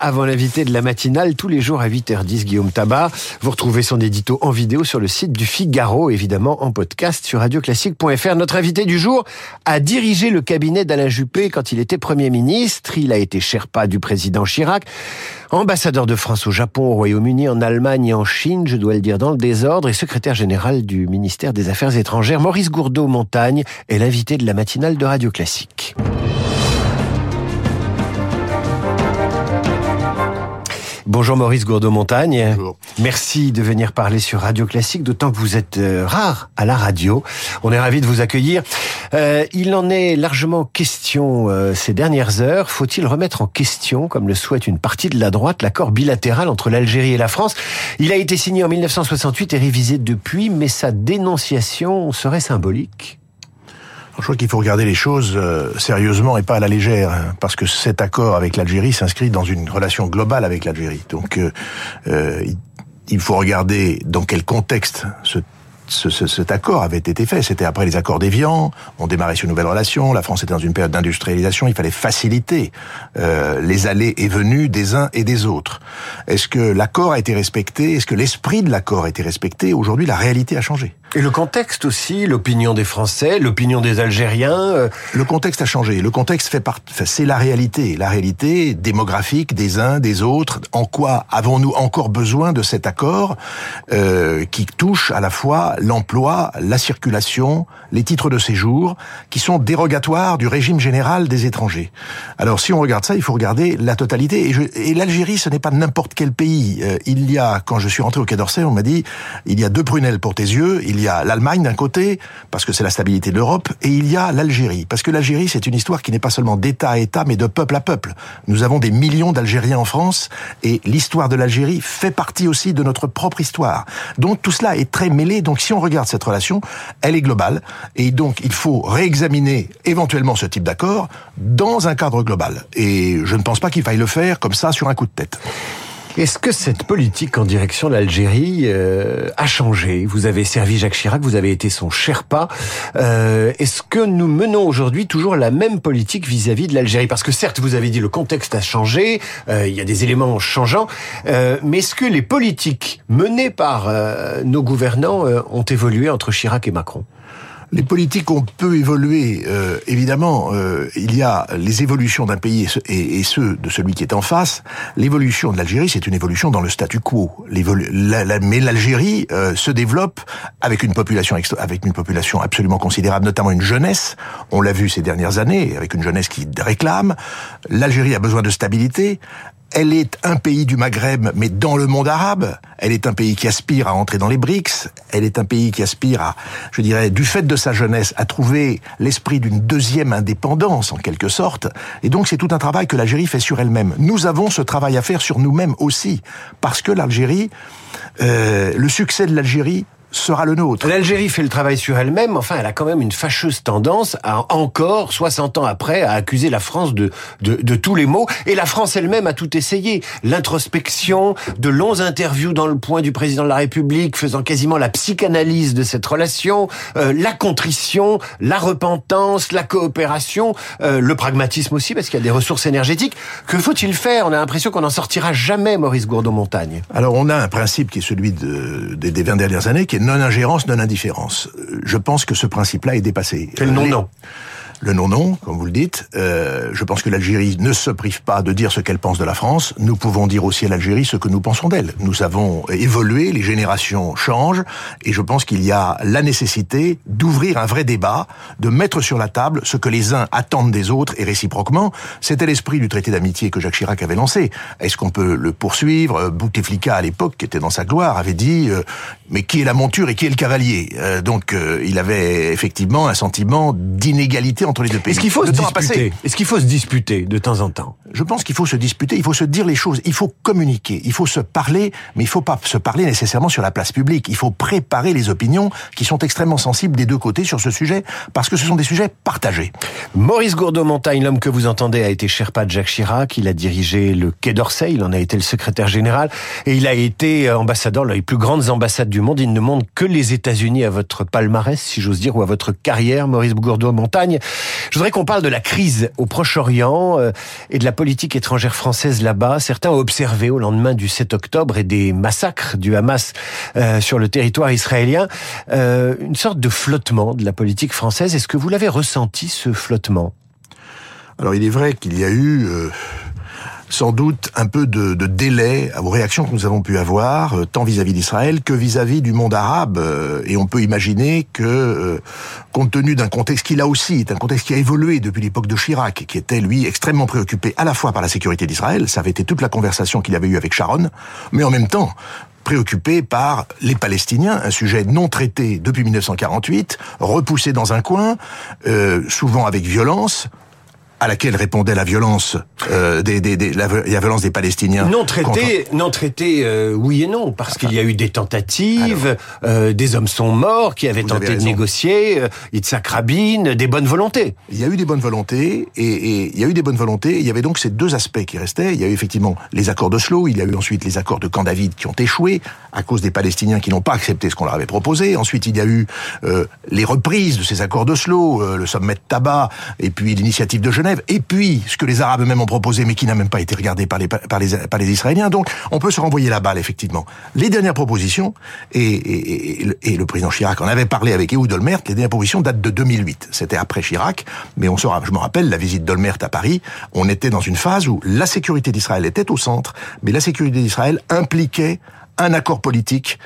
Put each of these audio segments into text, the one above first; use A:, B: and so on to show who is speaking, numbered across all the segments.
A: Avant l'invité de la matinale, tous les jours à 8h10, Guillaume Tabar. Vous retrouvez son édito en vidéo sur le site du Figaro, évidemment en podcast sur radioclassique.fr. Notre invité du jour a dirigé le cabinet d'Alain Juppé quand il était Premier ministre. Il a été Sherpa du président Chirac, ambassadeur de France au Japon, au Royaume-Uni, en Allemagne et en Chine, je dois le dire dans le désordre, et secrétaire général du ministère des Affaires étrangères. Maurice Gourdeau-Montagne est l'invité de la matinale de Radio Classique. Bonjour Maurice Gourdeau-Montagne.
B: Bonjour.
A: Merci de venir parler sur Radio Classique, d'autant que vous êtes euh, rare à la radio. On est ravi de vous accueillir. Euh, il en est largement question euh, ces dernières heures. Faut-il remettre en question, comme le souhaite une partie de la droite, l'accord bilatéral entre l'Algérie et la France? Il a été signé en 1968 et révisé depuis, mais sa dénonciation serait symbolique.
B: Je crois qu'il faut regarder les choses euh, sérieusement et pas à la légère, hein, parce que cet accord avec l'Algérie s'inscrit dans une relation globale avec l'Algérie. Donc, euh, euh, il faut regarder dans quel contexte ce ce, ce, cet accord avait été fait. C'était après les accords d'Évian, on démarrait sur une nouvelle relation, la France était dans une période d'industrialisation, il fallait faciliter euh, les allées et venues des uns et des autres. Est-ce que l'accord a été respecté? Est-ce que l'esprit de l'accord a été respecté? Aujourd'hui, la réalité a changé.
A: Et le contexte aussi, l'opinion des Français, l'opinion des Algériens. Euh...
B: Le contexte a changé. Le contexte fait part, c'est la réalité, la réalité démographique des uns, des autres. En quoi avons-nous encore besoin de cet accord euh, qui touche à la fois l'emploi, la circulation, les titres de séjour, qui sont dérogatoires du régime général des étrangers? Alors si on regarde ça, il faut regarder la totalité. Et, je, et l'Algérie, ce n'est pas n'importe quel pays. Euh, il y a, quand je suis rentré au Quai d'Orsay, on m'a dit, il y a deux prunelles pour tes yeux. Y a l'Allemagne d'un côté, parce que c'est la stabilité de l'Europe, et il y a l'Algérie. Parce que l'Algérie, c'est une histoire qui n'est pas seulement d'État à État, mais de peuple à peuple. Nous avons des millions d'Algériens en France, et l'histoire de l'Algérie fait partie aussi de notre propre histoire. Donc tout cela est très mêlé. Donc si on regarde cette relation, elle est globale. Et donc, il faut réexaminer éventuellement ce type d'accord dans un cadre global. Et je ne pense pas qu'il faille le faire comme ça sur un coup de tête.
A: Est-ce que cette politique en direction de l'Algérie euh, a changé? Vous avez servi Jacques Chirac, vous avez été son Sherpa. Euh, Est-ce que nous menons aujourd'hui toujours la même politique vis-à-vis -vis de l'Algérie? Parce que certes, vous avez dit le contexte a changé, euh, il y a des éléments changeants, euh, mais est-ce que les politiques menées par euh, nos gouvernants ont évolué entre Chirac et Macron?
B: Les politiques ont peu évolué. Euh, évidemment, euh, il y a les évolutions d'un pays et, ceux de celui qui est en face. L'évolution de l'Algérie, c'est une évolution dans le statu quo. Mais l'Algérie euh, se développe avec une population avec une population absolument considérable, notamment une jeunesse. On l'a vu ces dernières années, avec une jeunesse qui réclame. L'Algérie a besoin de stabilité. Elle est un pays du Maghreb, mais dans le monde arabe. Elle est un pays qui aspire à entrer dans les BRICS. Elle est un pays qui aspire à, je dirais, du fait de sa jeunesse, à trouver l'esprit d'une deuxième indépendance, en quelque sorte. Et donc, c'est tout un travail que l'Algérie fait sur elle-même. Nous avons ce travail à faire sur nous-mêmes aussi. Parce que l'Algérie, euh, le succès de l'Algérie sera le nôtre.
A: L'Algérie fait le travail sur elle-même, enfin elle a quand même une fâcheuse tendance à encore, 60 ans après, à accuser la France de, de, de tous les maux. Et la France elle-même a tout essayé. L'introspection, de longs interviews dans le point du président de la République, faisant quasiment la psychanalyse de cette relation, euh, la contrition, la repentance, la coopération, euh, le pragmatisme aussi, parce qu'il y a des ressources énergétiques. Que faut-il faire? On a l'impression qu'on n'en sortira jamais, Maurice Gourdeau-Montagne.
B: Alors on a un principe qui est celui de, de, des 20 dernières années, qui est non-ingérence, non-indifférence. Je pense que ce principe-là est dépassé.
A: Le non-non
B: le non-non, comme vous le dites. Euh, je pense que l'Algérie ne se prive pas de dire ce qu'elle pense de la France. Nous pouvons dire aussi à l'Algérie ce que nous pensons d'elle. Nous avons évolué, les générations changent, et je pense qu'il y a la nécessité d'ouvrir un vrai débat, de mettre sur la table ce que les uns attendent des autres, et réciproquement. C'était l'esprit du traité d'amitié que Jacques Chirac avait lancé. Est-ce qu'on peut le poursuivre? Bouteflika, à l'époque, qui était dans sa gloire, avait dit euh, mais qui est la monture et qui est le cavalier euh, Donc, euh, il avait effectivement un sentiment d'inégalité entre les deux pays.
A: Est-ce qu'il faut se disputer Est-ce qu'il faut se disputer de temps en temps
B: Je pense qu'il faut se disputer, il faut se dire les choses, il faut communiquer, il faut se parler, mais il faut pas se parler nécessairement sur la place publique. Il faut préparer les opinions qui sont extrêmement sensibles des deux côtés sur ce sujet, parce que ce sont des sujets partagés.
A: Maurice Gourdeau-Montagne, l'homme que vous entendez, a été Sherpa de Jacques Chirac, il a dirigé le Quai d'Orsay, il en a été le secrétaire général, et il a été ambassadeur, les plus grandes ambassades du monde. Il ne montre que les États-Unis à votre palmarès, si j'ose dire, ou à votre carrière, Maurice Gourdeau-Montagne. Je voudrais qu'on parle de la crise au Proche-Orient euh, et de la politique étrangère française là-bas. Certains ont observé au lendemain du 7 octobre et des massacres du Hamas euh, sur le territoire israélien euh, une sorte de flottement de la politique française. Est-ce que vous l'avez ressenti, ce flottement?
B: Alors il est vrai qu'il y a eu sans doute un peu de, de, délai aux réactions que nous avons pu avoir, euh, tant vis-à-vis d'Israël que vis-à-vis du monde arabe. Euh, et on peut imaginer que, euh, compte tenu d'un contexte qui là aussi est un contexte qui a évolué depuis l'époque de Chirac, qui était lui extrêmement préoccupé à la fois par la sécurité d'Israël, ça avait été toute la conversation qu'il avait eue avec Sharon, mais en même temps préoccupé par les Palestiniens, un sujet non traité depuis 1948, repoussé dans un coin, souvent avec violence, à laquelle répondait la violence euh, des, des, des la, violence des Palestiniens.
A: Non traité, non traité, euh, oui et non, parce qu'il y a eu des tentatives, euh, des hommes sont morts qui avaient tenté de négocier, euh, Yitzhak Rabin, des bonnes volontés.
B: Il y a eu des bonnes volontés et, et, il y a eu des bonnes volontés. Il y avait donc ces deux aspects qui restaient. Il y a eu effectivement les accords d'Oslo, il y a eu ensuite les accords de Camp David qui ont échoué à cause des Palestiniens qui n'ont pas accepté ce qu'on leur avait proposé. Ensuite, il y a eu euh, les reprises de ces accords d'Oslo, euh, le sommet de Tabac et puis l'initiative de Genève et puis ce que les Arabes eux-mêmes ont proposé, mais qui n'a même pas été regardé par les, par les, par les Israéliens. Donc, on peut se renvoyer la balle, effectivement. Les dernières propositions, et, et, et, le président Chirac en avait parlé avec Ehud Olmert, les dernières propositions datent de 2008. C'était après Chirac, mais on se, je me rappelle la visite d'Olmert à Paris, on était dans une phase où la sécurité d'Israël était au centre, mais la sécurité d'Israël impliquait un accord politique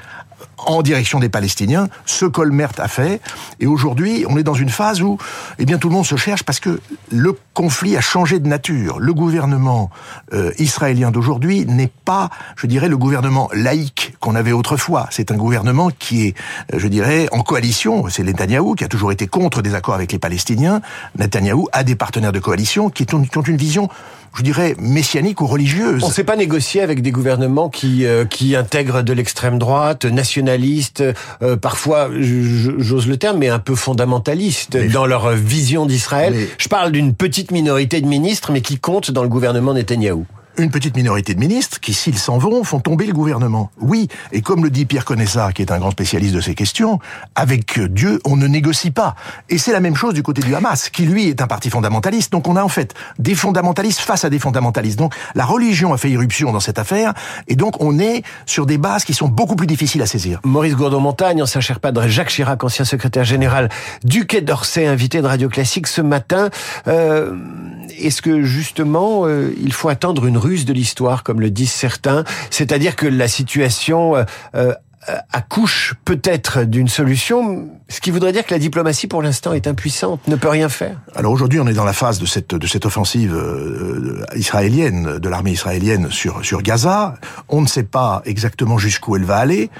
B: en direction des Palestiniens, ce qu'Olmert a fait. Et aujourd'hui, on est dans une phase où, eh bien, tout le monde se cherche parce que le conflit a changé de nature. Le gouvernement euh, israélien d'aujourd'hui n'est pas, je dirais, le gouvernement laïque qu'on avait autrefois. C'est un gouvernement qui est, euh, je dirais, en coalition. C'est Netanyahou qui a toujours été contre des accords avec les Palestiniens. Netanyahou a des partenaires de coalition qui ont, qui ont une vision je dirais, messianique ou religieuse.
A: On ne s'est pas négocié avec des gouvernements qui, euh, qui intègrent de l'extrême droite, nationalistes, euh, parfois, j'ose le terme, mais un peu fondamentalistes dans leur vision d'Israël. Je parle d'une petite minorité de ministres, mais qui compte dans le gouvernement Netanyahou
B: une petite minorité de ministres qui, s'ils s'en vont, font tomber le gouvernement. Oui, et comme le dit Pierre Conessa, qui est un grand spécialiste de ces questions, avec Dieu, on ne négocie pas. Et c'est la même chose du côté du Hamas, qui lui est un parti fondamentaliste. Donc on a en fait des fondamentalistes face à des fondamentalistes. Donc la religion a fait irruption dans cette affaire, et donc on est sur des bases qui sont beaucoup plus difficiles à saisir.
A: Maurice Gourdon-Montagne, ancien Sherpa Jacques Chirac, ancien secrétaire général du Quai d'Orsay, invité de Radio Classique ce matin. Euh, Est-ce que justement, euh, il faut attendre une ruse de l'histoire, comme le disent certains, c'est-à-dire que la situation euh, euh, accouche peut-être d'une solution, ce qui voudrait dire que la diplomatie pour l'instant est impuissante, ne peut rien faire.
B: Alors aujourd'hui, on est dans la phase de cette de cette offensive euh, israélienne, de l'armée israélienne sur sur Gaza. On ne sait pas exactement jusqu'où elle va aller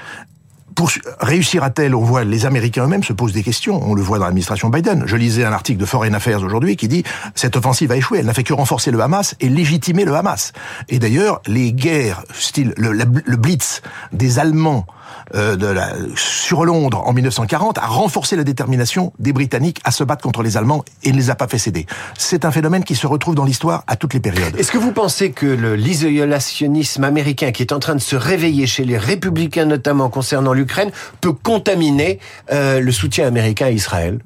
B: réussira-t-elle On voit les Américains eux-mêmes se posent des questions. On le voit dans l'administration Biden. Je lisais un article de Foreign Affairs aujourd'hui qui dit cette offensive a échoué. Elle n'a fait que renforcer le Hamas et légitimer le Hamas. Et d'ailleurs, les guerres, style le, le blitz des Allemands euh, de la, sur Londres en 1940 a renforcé la détermination des Britanniques à se battre contre les Allemands et ne les a pas fait céder. C'est un phénomène qui se retrouve dans l'histoire à toutes les périodes.
A: Est-ce que vous pensez que l'isolationnisme américain qui est en train de se réveiller chez les républicains notamment concernant l'Ukraine peut contaminer euh, le soutien américain à Israël?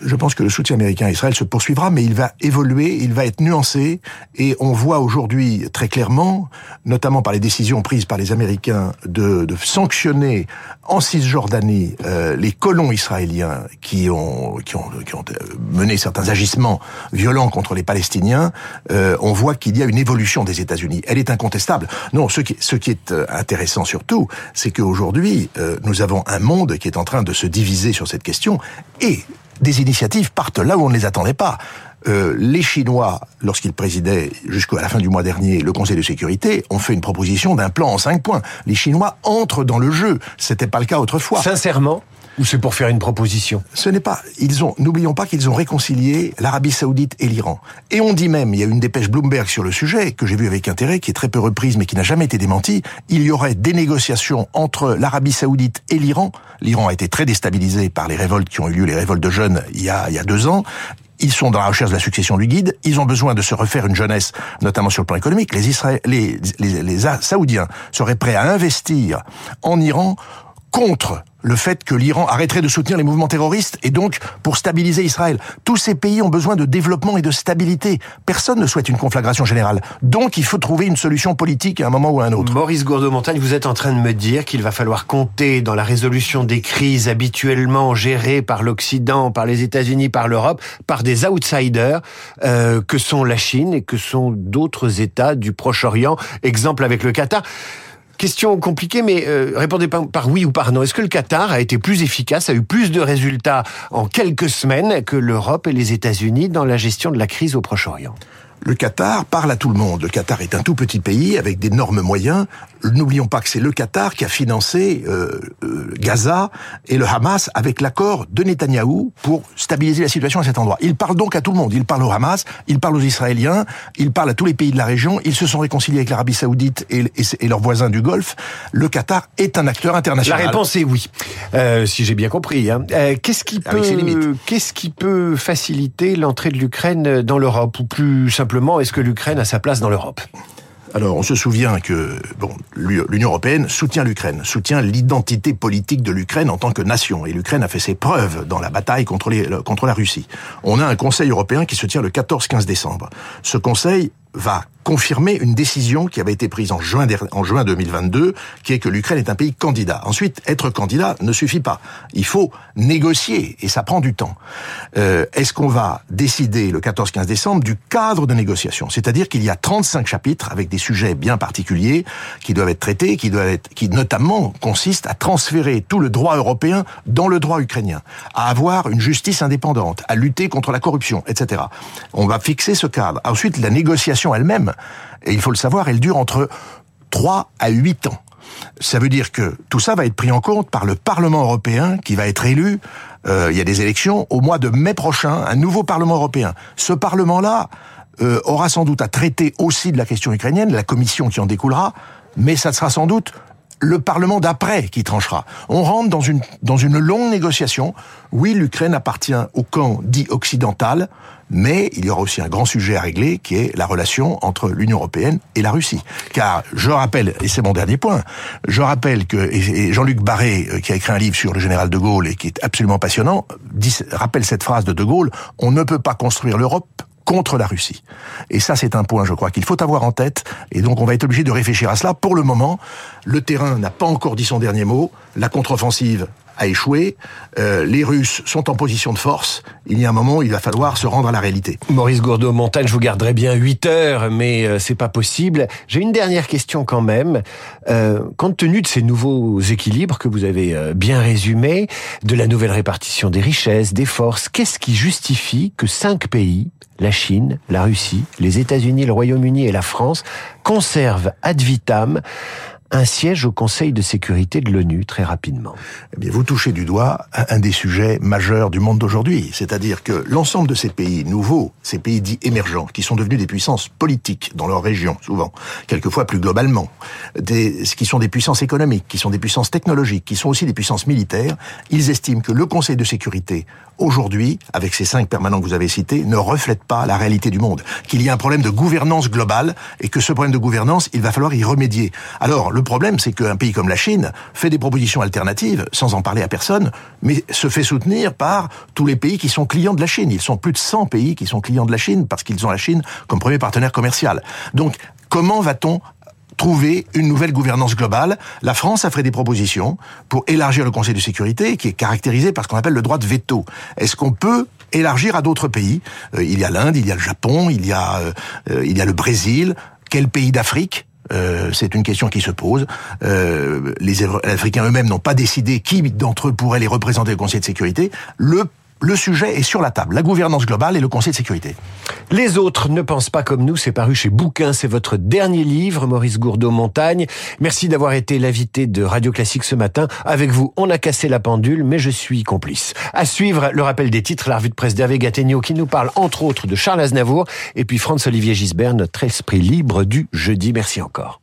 B: Je pense que le soutien américain à Israël se poursuivra, mais il va évoluer, il va être nuancé, et on voit aujourd'hui très clairement, notamment par les décisions prises par les Américains, de, de sanctionner en Cisjordanie euh, les colons israéliens qui ont, qui ont, qui ont euh, mené certains agissements violents contre les Palestiniens. Euh, on voit qu'il y a une évolution des États-Unis. Elle est incontestable. Non, ce qui, ce qui est euh, intéressant surtout, c'est qu'aujourd'hui, euh, nous avons un monde qui est en train de se diviser sur cette question, et des initiatives partent là où on ne les attendait pas. Euh, les Chinois, lorsqu'ils présidaient jusqu'à la fin du mois dernier le Conseil de sécurité, ont fait une proposition d'un plan en cinq points. Les Chinois entrent dans le jeu. C'était pas le cas autrefois.
A: Sincèrement ou c'est pour faire une proposition
B: Ce n'est pas. Ils ont. N'oublions pas qu'ils ont réconcilié l'Arabie Saoudite et l'Iran. Et on dit même, il y a une dépêche Bloomberg sur le sujet que j'ai vu avec intérêt, qui est très peu reprise mais qui n'a jamais été démentie. Il y aurait des négociations entre l'Arabie Saoudite et l'Iran. L'Iran a été très déstabilisé par les révoltes qui ont eu lieu, les révoltes de jeunes il y a, il y a deux ans. Ils sont dans la recherche de la succession du guide. Ils ont besoin de se refaire une jeunesse, notamment sur le plan économique. Les, Israéliens, les, les, les Saoudiens seraient prêts à investir en Iran contre le fait que l'Iran arrêterait de soutenir les mouvements terroristes et donc pour stabiliser Israël. Tous ces pays ont besoin de développement et de stabilité. Personne ne souhaite une conflagration générale. Donc il faut trouver une solution politique à un moment ou à un autre.
A: Maurice Gourdeau-Montagne, vous êtes en train de me dire qu'il va falloir compter dans la résolution des crises habituellement gérées par l'Occident, par les États-Unis, par l'Europe, par des outsiders euh, que sont la Chine et que sont d'autres États du Proche-Orient. Exemple avec le Qatar. Question compliquée, mais euh, répondez par, par oui ou par non. Est-ce que le Qatar a été plus efficace, a eu plus de résultats en quelques semaines que l'Europe et les États-Unis dans la gestion de la crise au Proche-Orient?
B: Le Qatar parle à tout le monde. Le Qatar est un tout petit pays avec d'énormes moyens. N'oublions pas que c'est le Qatar qui a financé euh, euh, Gaza et le Hamas avec l'accord de Netanyahou pour stabiliser la situation à cet endroit. Il parle donc à tout le monde. Il parle au Hamas, il parle aux Israéliens, il parle à tous les pays de la région. Ils se sont réconciliés avec l'Arabie Saoudite et, et, leurs voisins du Golfe. Le Qatar est un acteur international.
A: La réponse est oui, euh, si j'ai bien compris. Hein. Euh, qu'est-ce qui peut, qu'est-ce qui peut faciliter l'entrée de l'Ukraine dans l'Europe? Ou plus simplement est-ce que l'Ukraine a sa place dans l'Europe?
B: Alors, on se souvient que bon, l'Union européenne soutient l'Ukraine, soutient l'identité politique de l'Ukraine en tant que nation, et l'Ukraine a fait ses preuves dans la bataille contre, contre la Russie. On a un Conseil européen qui se tient le 14-15 décembre. Ce Conseil va confirmer une décision qui avait été prise en juin, en juin 2022, qui est que l'Ukraine est un pays candidat. Ensuite, être candidat ne suffit pas. Il faut négocier, et ça prend du temps. Euh, Est-ce qu'on va décider le 14-15 décembre du cadre de négociation? C'est-à-dire qu'il y a 35 chapitres avec des sujets bien particuliers qui doivent être traités, qui doivent être, qui notamment consistent à transférer tout le droit européen dans le droit ukrainien, à avoir une justice indépendante, à lutter contre la corruption, etc. On va fixer ce cadre. Ensuite, la négociation elle-même, et il faut le savoir, elle dure entre 3 à 8 ans. Ça veut dire que tout ça va être pris en compte par le Parlement européen qui va être élu. Euh, il y a des élections au mois de mai prochain, un nouveau Parlement européen. Ce Parlement-là euh, aura sans doute à traiter aussi de la question ukrainienne, la commission qui en découlera, mais ça sera sans doute le Parlement d'après qui tranchera. On rentre dans une, dans une longue négociation. Oui, l'Ukraine appartient au camp dit occidental, mais il y aura aussi un grand sujet à régler qui est la relation entre l'Union européenne et la Russie. Car je rappelle, et c'est mon dernier point, je rappelle que Jean-Luc Barré, euh, qui a écrit un livre sur le général de Gaulle et qui est absolument passionnant, dit, rappelle cette phrase de de Gaulle, on ne peut pas construire l'Europe contre la Russie. Et ça, c'est un point, je crois, qu'il faut avoir en tête. Et donc, on va être obligé de réfléchir à cela. Pour le moment, le terrain n'a pas encore dit son dernier mot. La contre-offensive a échoué. Euh, les Russes sont en position de force. Il y a un moment il va falloir se rendre à la réalité.
A: Maurice Gourdeau-Montagne, je vous garderai bien 8 heures, mais euh, c'est pas possible. J'ai une dernière question quand même. Euh, compte tenu de ces nouveaux équilibres que vous avez euh, bien résumés, de la nouvelle répartition des richesses, des forces, qu'est-ce qui justifie que cinq pays, la Chine, la Russie, les États-Unis, le Royaume-Uni et la France, conservent ad vitam un siège au Conseil de sécurité de l'ONU très rapidement.
B: Eh bien, vous touchez du doigt un des sujets majeurs du monde d'aujourd'hui, c'est-à-dire que l'ensemble de ces pays nouveaux, ces pays dits émergents, qui sont devenus des puissances politiques dans leur région, souvent, quelquefois plus globalement, qui sont des puissances économiques, qui sont des puissances technologiques, qui sont aussi des puissances militaires, ils estiment que le Conseil de sécurité, aujourd'hui, avec ces cinq permanents que vous avez cités, ne reflète pas la réalité du monde, qu'il y a un problème de gouvernance globale et que ce problème de gouvernance, il va falloir y remédier. Alors, le problème, c'est qu'un pays comme la Chine fait des propositions alternatives, sans en parler à personne, mais se fait soutenir par tous les pays qui sont clients de la Chine. Ils sont plus de 100 pays qui sont clients de la Chine parce qu'ils ont la Chine comme premier partenaire commercial. Donc, comment va-t-on trouver une nouvelle gouvernance globale? La France a fait des propositions pour élargir le Conseil de sécurité, qui est caractérisé par ce qu'on appelle le droit de veto. Est-ce qu'on peut élargir à d'autres pays? Euh, Il y a l'Inde, il y a le Japon, il y a, euh, euh, il y a le Brésil. Quel pays d'Afrique euh, c'est une question qui se pose. Euh, les Africains eux-mêmes n'ont pas décidé qui d'entre eux pourrait les représenter au Conseil de sécurité. Le sujet est sur la table, la gouvernance globale et le Conseil de sécurité.
A: Les autres ne pensent pas comme nous, c'est paru chez Bouquin, c'est votre dernier livre, Maurice Gourdeau-Montagne. Merci d'avoir été l'invité de Radio Classique ce matin. Avec vous, on a cassé la pendule, mais je suis complice. À suivre, le rappel des titres, la revue de presse d'Hervé Gattegno qui nous parle entre autres de Charles Aznavour et puis Franz-Olivier Gisbert, notre esprit libre du jeudi. Merci encore.